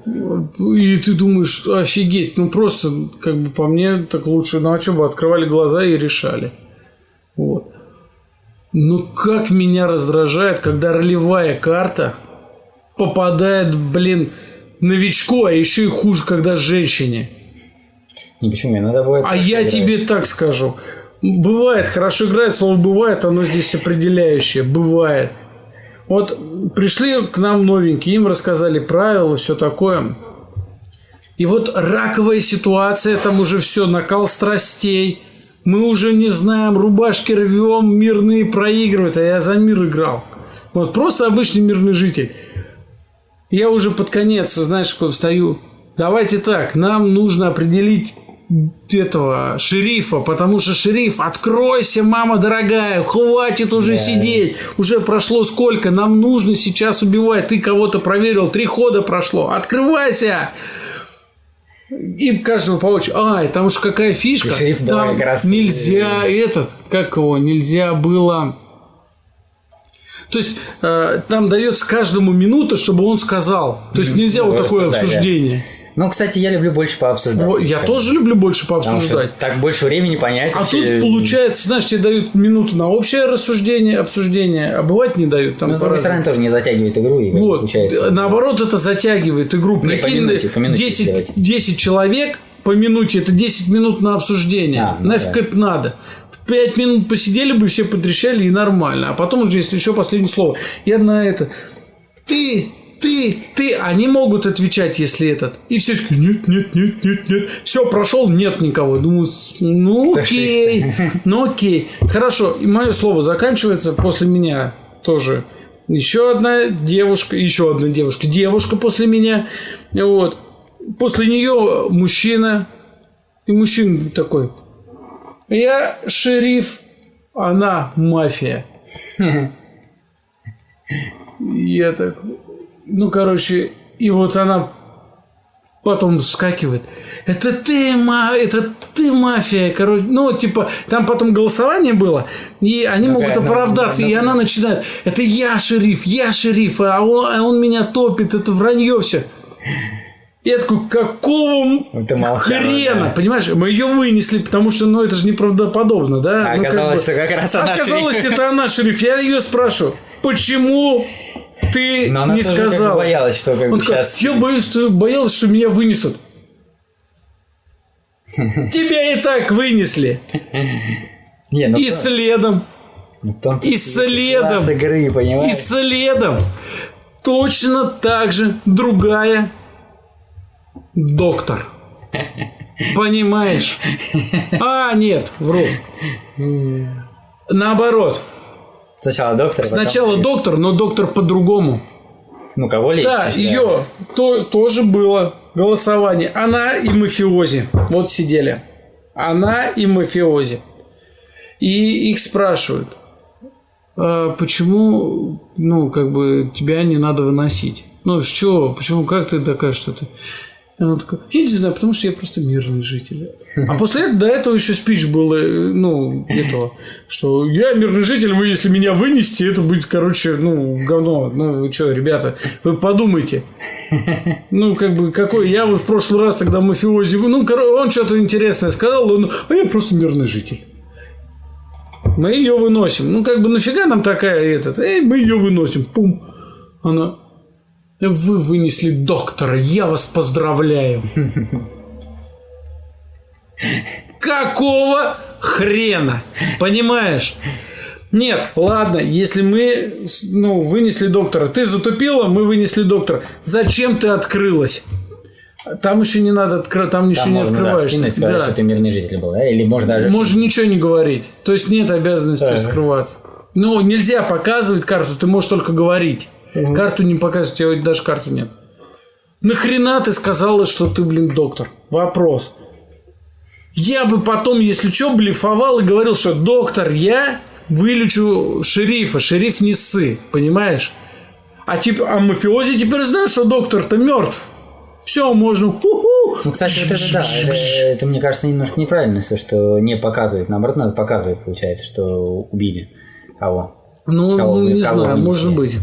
И ты думаешь, офигеть, ну просто, как бы по мне, так лучше, ну а что бы, открывали глаза и решали. Вот. Ну как меня раздражает, когда ролевая карта попадает, блин, новичку, а еще и хуже, когда женщине. Не почему, мне надо будет. А я играть. тебе так скажу. Бывает, хорошо играет, слово бывает, оно здесь определяющее. Бывает. Вот пришли к нам новенькие, им рассказали правила, все такое. И вот раковая ситуация, там уже все, накал страстей – мы уже не знаем, рубашки рвем, мирные проигрывают, а я за мир играл. Вот просто обычный мирный житель. Я уже под конец, знаешь, встаю. Давайте так, нам нужно определить этого шерифа, потому что шериф, откройся, мама дорогая, хватит уже да. сидеть, уже прошло сколько, нам нужно сейчас убивать, ты кого-то проверил, три хода прошло, открывайся, им каждого по очереди. А, и там уж какая фишка. Шрифт, там раз... нельзя этот, как его, нельзя было... То есть э, там дается каждому минута, чтобы он сказал. То есть нельзя вот такое обсуждение. Да. Ну, кстати, я люблю больше пообсуждать. О, я тоже люблю больше пообсуждать. Так больше времени понять. А вообще... тут получается, знаешь, тебе дают минуту на общее рассуждение, обсуждение, а бывает не дают. Там Но, с другой стороны, тоже не затягивает игру. И вот, получается, наоборот, это затягивает игру. Прикинь, по минуте, по минуте 10, 10 человек по минуте, это 10 минут на обсуждение. А, ну, Нафиг да. это надо. Пять минут посидели бы, все потрещали и нормально. А потом уже, если еще последнее слово. Я на это. Ты ты, ты, они могут отвечать, если этот. И все таки нет, нет, нет, нет, нет. Все, прошел, нет никого. Думаю, ну окей, ну окей. Хорошо, и мое слово заканчивается после меня тоже. Еще одна девушка, еще одна девушка, девушка после меня. Вот. После нее мужчина. И мужчина такой, я шериф, она мафия. Я так, ну, короче, и вот она потом вскакивает. Это ты, ма, это ты мафия, короче. Ну, типа, там потом голосование было, и они Ну, могут да, да, оправдаться, да, и она начинает. Это я шериф, я шериф, а он, а он меня топит, это вранье все. Я такой, какого Это молчала, хрена? да. Понимаешь, мы ее вынесли, потому что, ну, это же неправдоподобно, да? А Ну, как оказалось, бы- что как раз она Оказалось, шериф. это она шериф. Я ее спрашиваю, почему ты Но она не тоже как бы сказал? боялась, что как Он бы такой, сейчас... я боюсь, что боялась, что меня вынесут. Тебя и так вынесли. Не, ну И следом, том-то и следом, игры, и следом. Точно так же другая доктор. Понимаешь? А, нет, вру. Наоборот. Сначала доктор, потом- Сначала доктор, но доктор по-другому. Ну, кого лечишь? Да, ее то, тоже было голосование. Она и мафиози. Вот сидели. Она и мафиози. И их спрашивают, «А почему, ну, как бы, тебя не надо выносить? Ну, что, почему, как ты такая, что ты? И она такая, я не знаю, потому что я просто мирный житель. А после этого, до этого еще спич был, э, ну, этого, что я мирный житель, вы, если меня вынести, это будет, короче, ну, говно. Ну, вы что, ребята, вы подумайте. Ну, как бы, какой я вот в прошлый раз тогда мафиози, ну, короче, он что-то интересное сказал, он, а я просто мирный житель. Мы ее выносим. Ну, как бы, нафига нам такая этот? Эй, мы ее выносим. Пум. Она. Вы вынесли доктора, я вас поздравляю. Какого хрена? Понимаешь? Нет, ладно, если мы ну, вынесли доктора, ты затупила, мы вынесли доктора. Зачем ты открылась? Там еще не надо открыть, там еще Там не можно, да, открываешься. скинуть, сказать, Да. что ты мирный житель был, да? Или можно даже... Можешь ничего не говорить. То есть нет обязанности Да. скрываться. Ну, нельзя показывать карту, ты можешь только говорить. Карту не показывать, у тебя даже карты нет. Нахрена ты сказала, что ты, блин, доктор? Вопрос. Я бы потом, если что, блефовал и говорил, что доктор, я вылечу шерифа, шериф не ссы, понимаешь? А, типа, а мафиози теперь знают, что доктор-то мертв. Все, можно. ху-ху. Ну, кстати, вот это да, это, это, мне кажется, немножко неправильно, то, что не показывает. Наоборот, надо показывать, получается, что убили кого. Ну, Кого ну, не кого знаю, вынесли? может быть.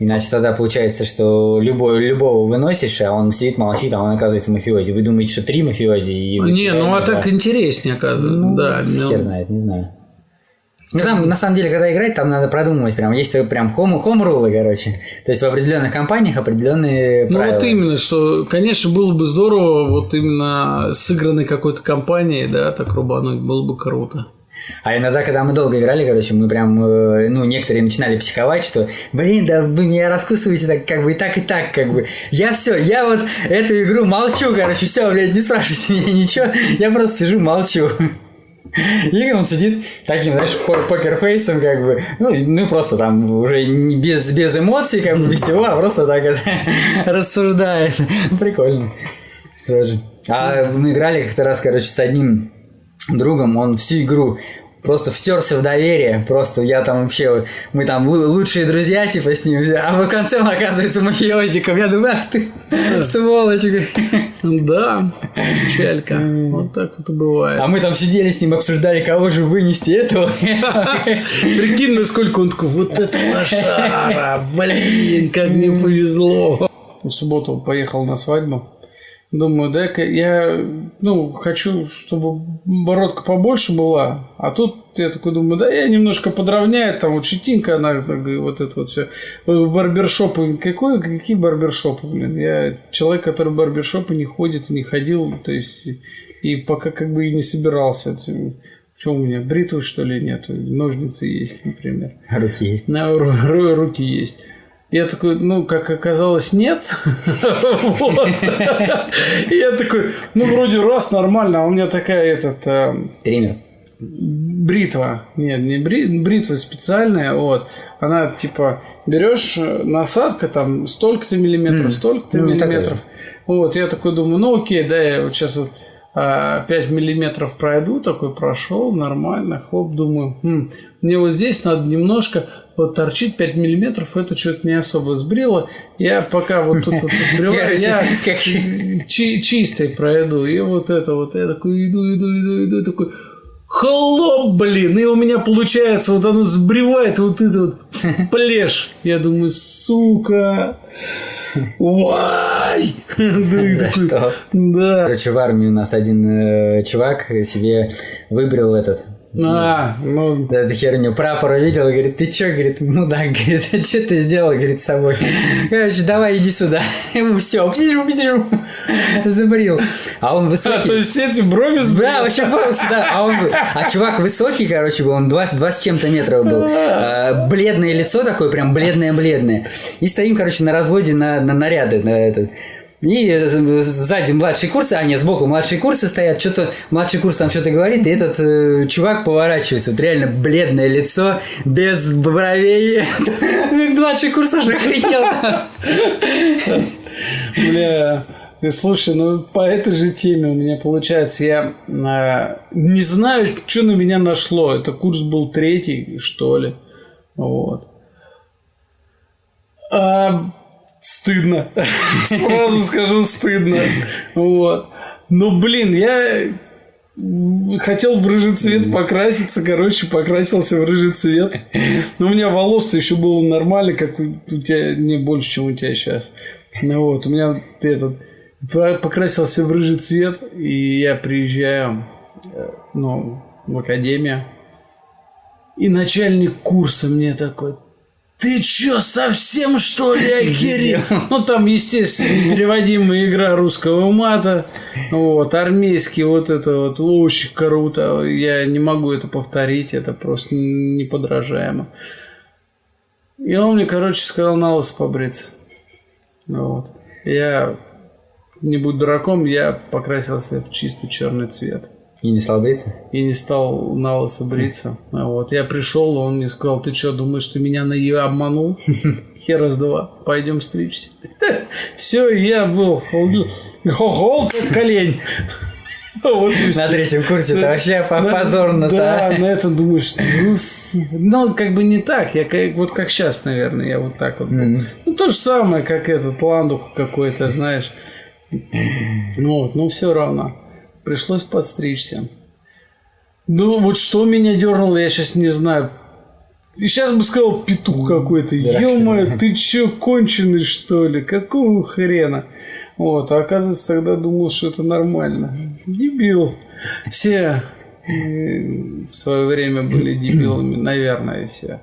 Иначе тогда получается, что любой, любого выносишь, а он сидит, молчит, а он оказывается мафиози. Вы думаете, что три мафиози? И Не, ну а так интереснее, оказывается. Ну, да, ну. Хер знает, не знаю. Ну там, на самом деле, когда играть, там надо продумывать прям. Есть прям хом, хом-рулы, короче. То есть в определенных компаниях определенные Ну правила. вот именно, что, конечно, было бы здорово вот именно сыгранной какой-то компанией, да, так рубануть, было бы круто. А иногда, когда мы долго играли, короче, мы прям, э, ну, некоторые начинали психовать, что, блин, да вы меня раскусываете так, как бы и так, и так, как бы. Я все, я вот эту игру молчу, короче, все, блядь, не спрашивайте меня ничего, я просто сижу, молчу. И он сидит таким, знаешь, по- покерфейсом, как бы, ну, ну, просто там уже без, без эмоций, как бы, без всего, а просто так это рассуждает. Прикольно. Тоже. А мы играли как-то раз, короче, с одним другом, он всю игру просто втерся в доверие, просто я там вообще, мы там лу- лучшие друзья, типа, с ним, а в конце он оказывается мафиозиком, я думаю, ах ты, сволочь. Да, печалька. Вот так вот и бывает. А мы там сидели с ним, обсуждали, кого же вынести этого. Прикинь, насколько он такой, вот это лошара, блин, как мне повезло. В субботу поехал на свадьбу. Думаю, дай-ка я, ну, хочу, чтобы бородка побольше была. А тут я такой думаю, да я немножко подровняю, там вот щетинка, она, вот это вот все. Барбершопы, какой, какие барбершопы, блин? Я человек, который в барбершопы не ходит, не ходил, то есть, и пока как бы и не собирался. Что у меня, бритвы что ли нету? Ножницы есть, например. Руки есть. На ру- ру- руки есть. Я такой, ну, как оказалось, нет. Я такой, ну, вроде раз, нормально, а у меня такая этот э, Тренер. бритва. Нет, не бри- бритва специальная, вот. Она типа берешь э, насадка там столько-то миллиметров, столько-то Ну, миллиметров. Вот, я такой думаю, ну окей, да, я вот сейчас вот а, 5 миллиметров пройду, такой прошел, нормально, хоп, думаю, «Хм, мне вот здесь надо немножко вот торчит 5 миллиметров, это что-то не особо сбрило. Я пока вот тут вот брела, я чи- чистой пройду. И вот это вот, я такой иду, иду, иду, иду, такой, Холоп, блин, и у меня получается, вот оно сбривает вот это вот плешь. Я думаю, сука, Вай! За что? Да. Короче, в армии у нас один э, чувак себе выбрал этот А, ну, эту херню. Прапор увидел, говорит, ты чё, говорит, мудак, говорит, что ты сделал, говорит, с собой? Короче, давай, иди сюда. Ему все, псижу, псижу. Забрил. А он а, высокий. то есть эти брови Да, вообще волосы, да. А, он, а чувак высокий, короче, был, он 20, 20 с чем-то метров был. А, бледное лицо такое, прям бледное-бледное. И стоим, короче, на разводе на, на наряды, на этот. И э, сзади младшие курсы, а нет, сбоку младшие курсы стоят, что-то младший курс там что-то говорит, и этот э, чувак поворачивается, вот реально бледное лицо, без бровей. Младший курс аж охренел. Бля, и слушай, ну по этой же теме у меня получается, я э, не знаю, что на меня нашло. Это курс был третий, что ли. Вот. А, стыдно. Сразу скажу, стыдно. Вот. Но, блин, я хотел в рыжий цвет покраситься, короче, покрасился в рыжий цвет. Но у меня волос еще было нормально, как у тебя, не больше, чем у тебя сейчас. Ну вот, у меня этот по- покрасился в рыжий цвет, и я приезжаю, э, ну, в академию. И начальник курса мне такой, ты чё, совсем что ли, охерел? Ну, там, естественно, непереводимая игра русского мата, вот, армейский, вот это вот, очень круто. Я не могу это повторить, это просто неподражаемо. И он мне, короче, сказал на лысо побриться. Вот. Я, не будь дураком, я покрасился в чистый черный цвет И не стал бриться? и не стал на лысо бриться. А Вот. Я пришел, он мне сказал, ты что, думаешь, ты меня на ее обманул? Хер с два, пойдем стричься. Все, я был хохол, как колень. Вот. На третьем курсе это вообще по- Да, позорно-то. Да, на это думаешь, ну, ну, как бы не так, я как, вот как сейчас, наверное, я вот так вот. Ну, то же самое, как этот ландух какой-то, знаешь. Ну, вот, но все равно. Пришлось подстричься. Ну, вот что меня дернуло, я сейчас не знаю. И сейчас бы сказал петух какой-то. Ё-моё, ты чё, конченый, что ли? Какого хрена? Вот, а оказывается, тогда думал, что это нормально. Дебил. Все э, в свое время были дебилами, наверное, все.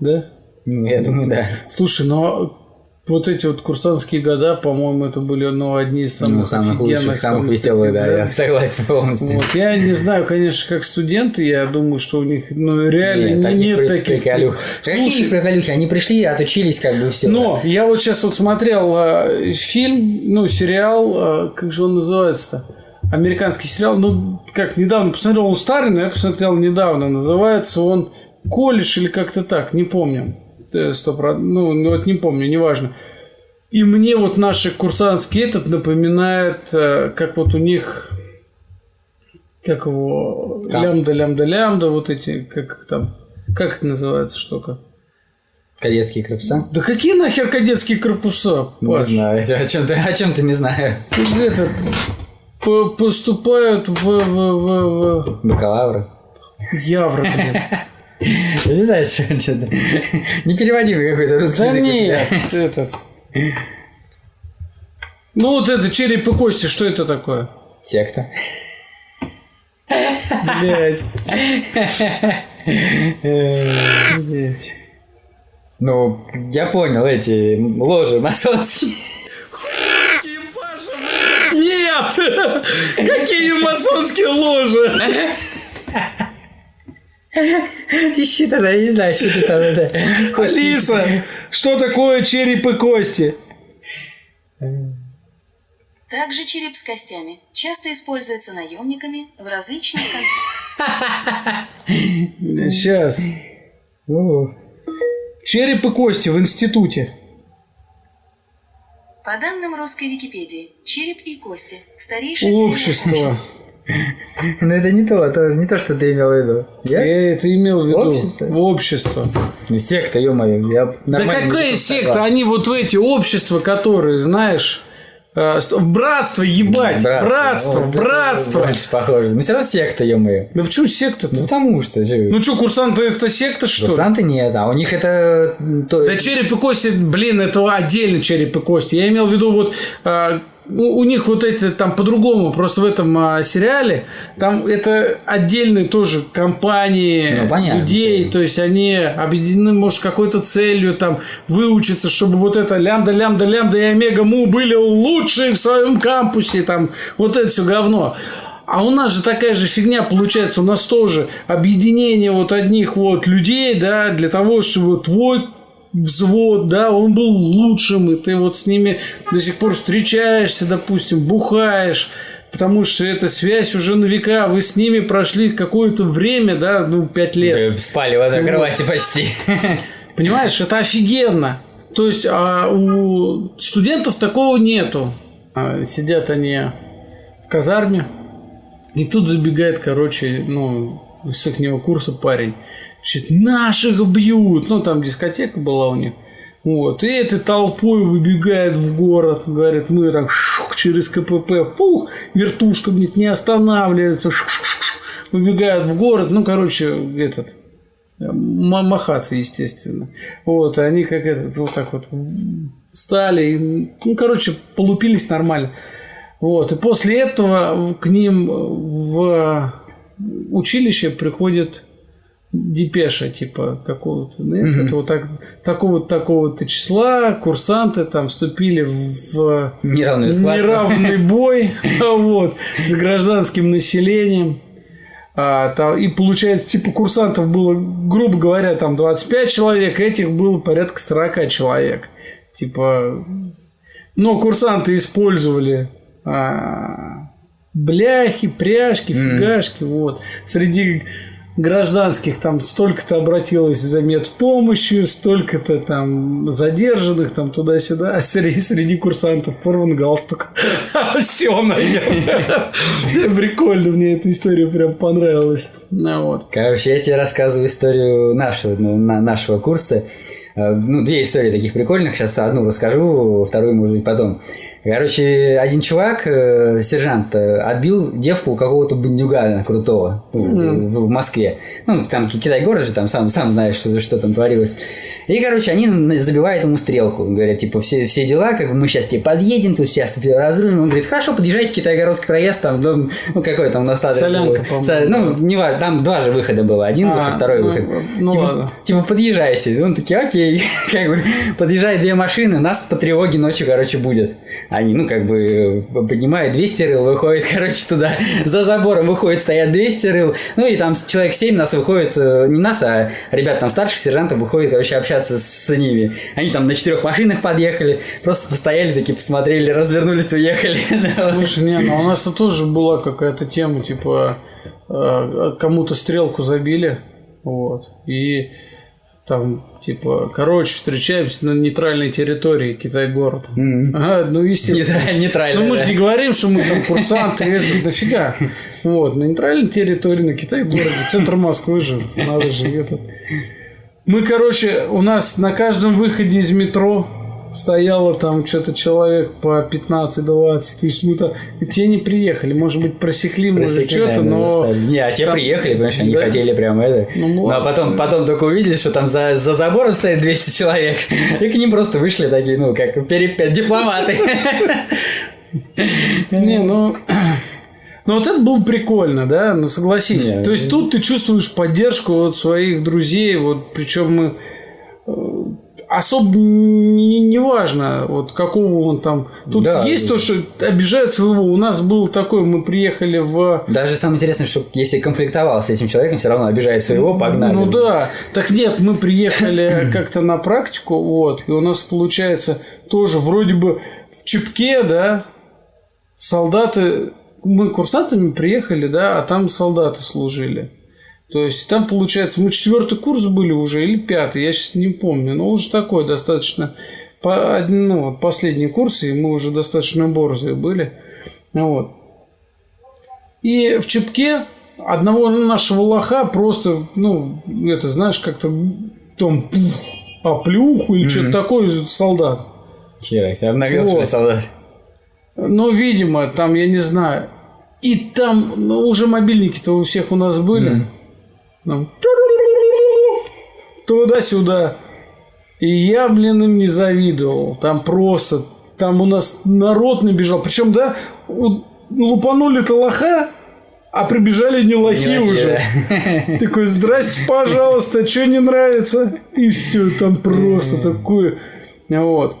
Да? Ну, Я думаю, да. Слушай, но вот эти вот курсантские года, по-моему, это были ну, одни из самых, Ну, самых лучших, офигенных, самых веселых, таких, да, я согласен полностью. Вот. Я не знаю, конечно, как студенты, я думаю, что у них ну, реально Нет, не- нет таких. приколюх. Слушай, приколюхи? Они пришли, отучились, как бы все. но я вот сейчас вот смотрел э, фильм, ну, сериал, э, как же он называется-то? Американский сериал, ну, как недавно посмотрел, он старый, но я посмотрел недавно. Называется он «Колледж» или как-то так, не помню. Э, Сто про- Ну, ну, вот не помню, неважно. И мне вот наши курсантский этот напоминает, э, как вот у них, как его, Как? лямда, лямда, лямда, вот эти, как их там, как это называется штука? Кадетские корпуса? Да какие нахер кадетские корпуса, Не Паш? знаю, о чем ты, о чем ты не знаю. Это, по- поступают в, в, в, в Бакалавры. Явро, блин. Я не знаю, что это. Непереводимый какой-то русский Да нет, этот. Ну вот это череп и кости, что это такое? Секта. Блять. Ну, я понял, эти ложи масонские. Нет! Какие масонские ложи! Ищи тогда, я не знаю, что ты там это. Алиса, что такое череп и кости? Также череп с костями часто используется наемниками в различных Сейчас. У, Череп и кости в институте. По данным русской Википедии, череп и кости – старейшее Общество. Но это не то, это не то, что ты имел в виду. Я? Я это имел в виду. Общество? Общество. Ну, секта, ё-моё. Я Да какая не секта? Они вот в эти общества, которые, знаешь, э, ст- братство, ебать, братство, вот это братство. Больше похоже. Ну, все равно секта, ё-моё. Да почему секта-то? Ну, потому что. Ну что, курсанты это секта, что ли? Курсанты нет, а у них это... то- Да череп и кости, блин, это отдельно череп и кости. Я имел в виду вот а, у, у них вот эти там по-другому, просто в этом а, сериале там это отдельные тоже компании Ну, понятно, людей, то есть они объединены, может, какой-то целью там выучиться, чтобы вот это лямда, лямда, лямда и омега му были лучшие в своем кампусе, там вот это все говно. А у нас же такая же фигня получается, у нас тоже объединение вот одних вот людей, да, для того, чтобы твой взвод, да, он был лучшим, и ты вот с ними до сих пор встречаешься, допустим, бухаешь, потому что эта связь уже на века, вы с ними прошли какое-то время, да, ну, пять лет. Э, Спали в одной Ну, кровати почти. Понимаешь, это офигенно. То есть а у студентов такого нету. А, Сидят они в казарме, и тут забегает, короче, ну, с их курса парень. Значит, наших бьют. Ну, там дискотека была у них. Вот. И этой толпой выбегает в город. Говорит, мы так шух, через КПП. Пух, вертушка, блядь, не останавливается. Шух, шух, шух. Выбегают в город. Ну, короче, этот м- махаться, естественно. Вот, и они как этот, вот так вот стали, и, ну, короче, полупились нормально. Вот, и после этого к ним в училище приходит депеша, типа, какого-то, ну, это вот так, такого-то, такого-то числа, курсанты там вступили в схватку. неравный бой вот, с гражданским населением. А, там, и получается, типа, курсантов было, грубо говоря, там 25 человек, этих было порядка 40 человек. Типа, но курсанты использовали а, бляхи, пряжки, фигашки, вот. Среди гражданских там столько-то обратилось за медпомощью, столько-то там задержанных там туда-сюда, а среди, среди курсантов порван галстук. Все, наверное. Прикольно, мне эта история прям понравилась. Ну, вот. Короче, я тебе рассказываю историю нашего, ну, на- нашего курса. Э, Ну, две истории таких прикольных. Сейчас одну расскажу, вторую, может быть, потом. Короче, один чувак, э, сержант, э, отбил девку у какого-то бандюгана крутого ну, в, в Москве. Ну, там Китай-город же, там сам, сам знаешь, что, что там творилось. И, короче, они на- забивают ему стрелку. Говорят, типа, все, все дела, как бы мы сейчас тебе подъедем, тут сейчас разрулим. Он говорит, хорошо, подъезжайте в Китайгородский проезд, там, дом, ну, какой там у нас адрес Солянка, был. Са- Ну, не важно, там два же выхода было. Один А, выход, второй ну, выход. ну типа, ладно. типа, подъезжайте. Он такие, окей. как бы, подъезжают две машины, нас по тревоге ночью, короче, будет. Они, ну, как бы, э, поднимают 200 рыл, выходит, короче, туда. За забором выходит, стоят 200 рыл. Ну, и там человек 7 нас выходит, э, не нас, а ребят там старших сержантов выходит, короче, общаться с ними. Они там на четырех машинах подъехали, просто постояли, такие посмотрели, развернулись, уехали. Слушай, не, ну у нас тут тоже была какая-то тема, типа э, кому-то стрелку забили, вот, и там, типа, короче, встречаемся на нейтральной территории Китай-город. Ага, ну, естественно. Нейтраль- Нейтрально. Ну, мы же не говорим, что мы там курсанты, это дофига. Вот, на нейтральной территории, на Китай-городе, центр Москвы же, надо же это. Мы, короче, у нас на каждом выходе из метро стояло там что-то человек по 15-20. То есть мы-то те не приехали. Может быть, просекли, может, Просекли, что-то, наверное, но... Не, а те там- приехали, понимаешь, они Да. хотели прям это. Ну, Ну, а потом, потом только увидели, что там за, за забором стоит 200 человек. И к ним просто вышли такие, ну, как перепят, дипломаты. Не, ну... Ну вот это было прикольно, да, ну согласись. Не, То есть тут ты чувствуешь поддержку от своих друзей, вот причем мы э, особо не, не важно, вот какого он там. Тут Да, есть да. то, что обижают своего. У нас был такой, мы приехали в Даже самое интересное, что если конфликтовал с этим человеком, все равно обижает своего, погнали. Ну да. Так нет, мы приехали как-то на практику, вот, и у нас получается тоже вроде бы в Чепке, да, солдаты, мы курсантами приехали, да, а там солдаты служили. То есть там, получается, мы четвертый курс были уже или пятый, я сейчас не помню, но уже такой достаточно по, ну, последний курс, и мы уже достаточно борзые были. Вот. И в Чепке одного нашего лоха просто, ну, это, знаешь, как-то там пуф, оплюху или что-то такое солдат. Хера, ты обнаглел, Вот. солдат? Ну, видимо, там, я не знаю. И там, ну, уже мобильники-то у всех у нас были. Там Туда-сюда. И я, блин, им не завидовал. Там просто... Там у нас народ набежал. Причем, да, лупанули-то лоха, а прибежали не лохи Не уже. Такой, здрасте, пожалуйста, что не нравится? И все, там просто такое. Вот.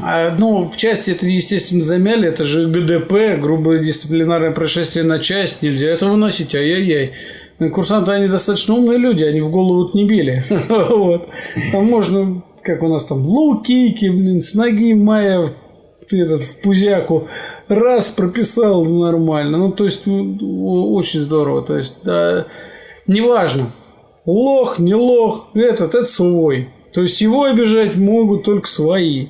А, ну, в части это, естественно, замяли. Это же ГДП, грубое дисциплинарное происшествие на часть. Нельзя это выносить. Ай-яй-яй. Курсанты, они достаточно умные люди, они в голову не били. Вот. Там можно, как у нас там, лоу-кики, блин, с ноги Майя этот, в пузяку раз прописал нормально. Ну, то есть, очень здорово. То есть, да, неважно, лох, не лох, этот, это свой. То есть, его обижать могут только свои.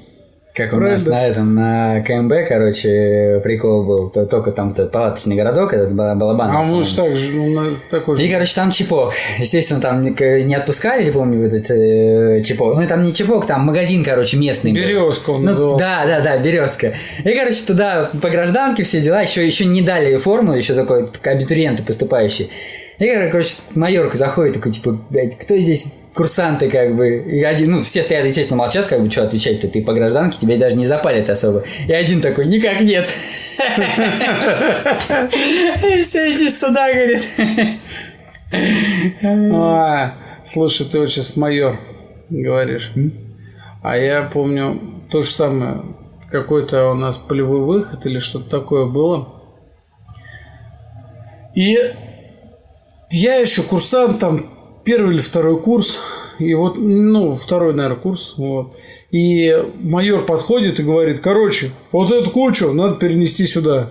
Как у нас на этом, на КМБ, короче, прикол был. То- Только там этот палаточный городок, этот Ба- Балабан. А мы же так же, ну, на- такой И, же. короче, там чипок. Естественно, там не отпускали, помню, этот э, чипок. Ну, там не чипок, там магазин, короче, местный. Березка он Ну, называл. да, да, да, березка. И, короче, туда по гражданке все дела, еще, еще не дали форму, еще такой так, абитуриенты поступающие. И, короче, майорка заходит, такой, типа, блядь, кто здесь курсанты, как бы, и один, ну, все стоят, естественно, молчат, как бы, что отвечать-то, ты по гражданке, тебя даже не запалят особо. И один такой, никак нет. И все, иди сюда, говорит. А, слушай, ты вот сейчас майор говоришь. А я помню то же самое. Какой-то у нас полевой выход или что-то такое было. И я еще курсант, там первый или второй курс. И вот, ну, второй, наверное, курс. Вот. И майор подходит и говорит, короче, вот эту кучу надо перенести сюда.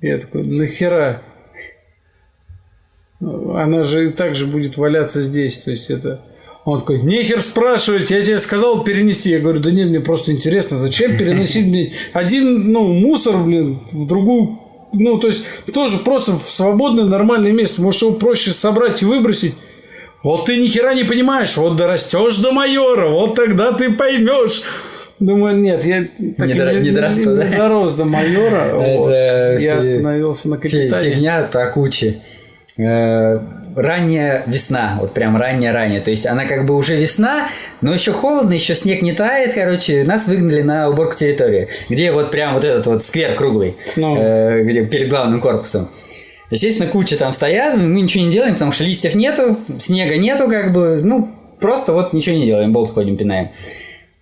Я такой, нахера? Она же и так же будет валяться здесь. То есть это... Он такой, нехер спрашивать, я тебе сказал перенести. Я говорю, да нет, мне просто интересно, зачем переносить блин, один, ну, мусор, блин, в другую, ну, то есть тоже просто в свободное нормальное место. Может, его проще собрать и выбросить. Вот ты ни хера не понимаешь, вот дорастешь до майора, вот тогда ты поймешь. Думаю, нет, я так и дор- не не да? дорос до майора. вот. Это, Я остановился на капитане. Фигня про кучи. Ранняя весна, вот прям ранняя-ранняя. То есть она как бы уже весна, но еще холодно, еще снег не тает, короче. Нас выгнали на уборку территории, где вот прям вот этот вот сквер круглый, Ну. э, где перед главным корпусом. Естественно, куча там стоят, мы ничего не делаем, потому что листьев нету, снега нету, как бы, ну, просто вот ничего не делаем, болт ходим, пинаем.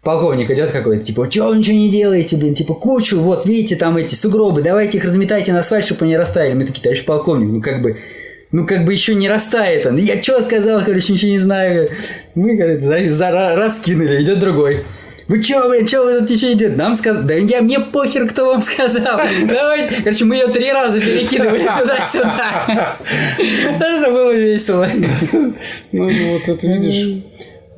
Полковник идет какой-то, типа, что вы ничего не делаете, блин, типа, кучу, вот, видите, там эти сугробы, давайте их разметайте на асфальт, чтобы они растаяли. Мы такие, товарищ полковник, ну, как бы, ну, как бы еще не растает он. Я что сказал, короче, ничего не знаю. Мы, говорит, за, за ра- раскинули, идет другой. Вы чё, блин, чё вы тут еще идет? Нам сказал, да я, мне похер, кто вам сказал. Давайте. Короче, мы ее три раза перекидывали туда-сюда. Это было весело. Ну, вот это видишь.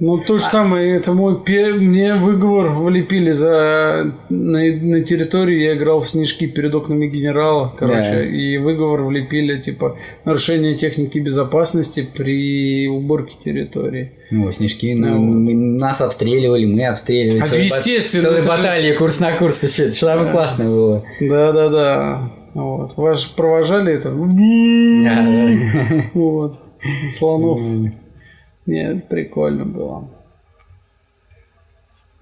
Ну, то же самое, это мой пе- мне выговор влепили за на, на территории, я играл в снежки перед окнами генерала, короче, Да. и выговор влепили, типа, нарушение техники безопасности при уборке территории. Ну, снежки, ну, мы- нас обстреливали, мы обстреливали. А, бат- естественно, Целая это же- курс на курс. Ты что, это что самое классное было. Да-да-да. Вот. Вас провожали это? Да, да. Вот. Слонов. Нет, прикольно было.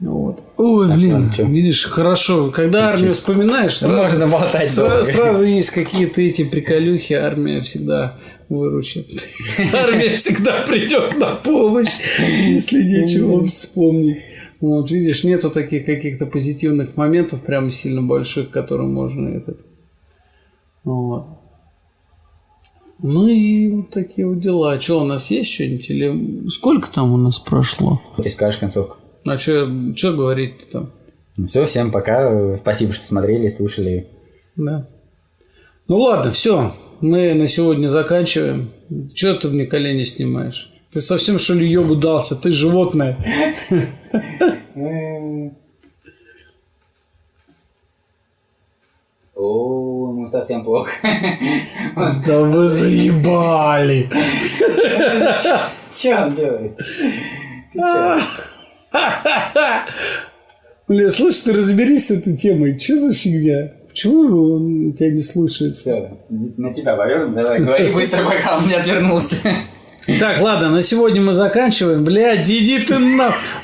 Вот. Ой, блин, ладно, чё? видишь, хорошо. Когда армию вспоминаешь, Ну, сразу, Можно болтать сра- долго. сразу есть какие-то эти приколюхи, армия всегда выручит. Армия всегда придет на помощь, если нечего вспомнить. Вот, видишь, нету таких каких-то позитивных моментов, прям сильно больших, которым можно этот. Вот. Ну и вот такие вот дела. А что, у нас есть что-нибудь? Или сколько там у нас прошло? Ты скажешь концовку. А что, что говорить там? Ну все, всем пока. Спасибо, что смотрели, слушали. Да. Ну ладно, все. Мы на сегодня заканчиваем. Че ты мне колени снимаешь? Ты совсем что ли йогу дался? Ты животное. О, ему совсем плохо. Да вы заебали. Че он делает? Бля, слышь, ты разберись с этой темой. Что за фигня? Почему он тебя не слушается? Все, на тебя поверну, давай, говори быстро, пока он не отвернулся. Так, ладно, на сегодня мы заканчиваем. Блядь, иди ты на...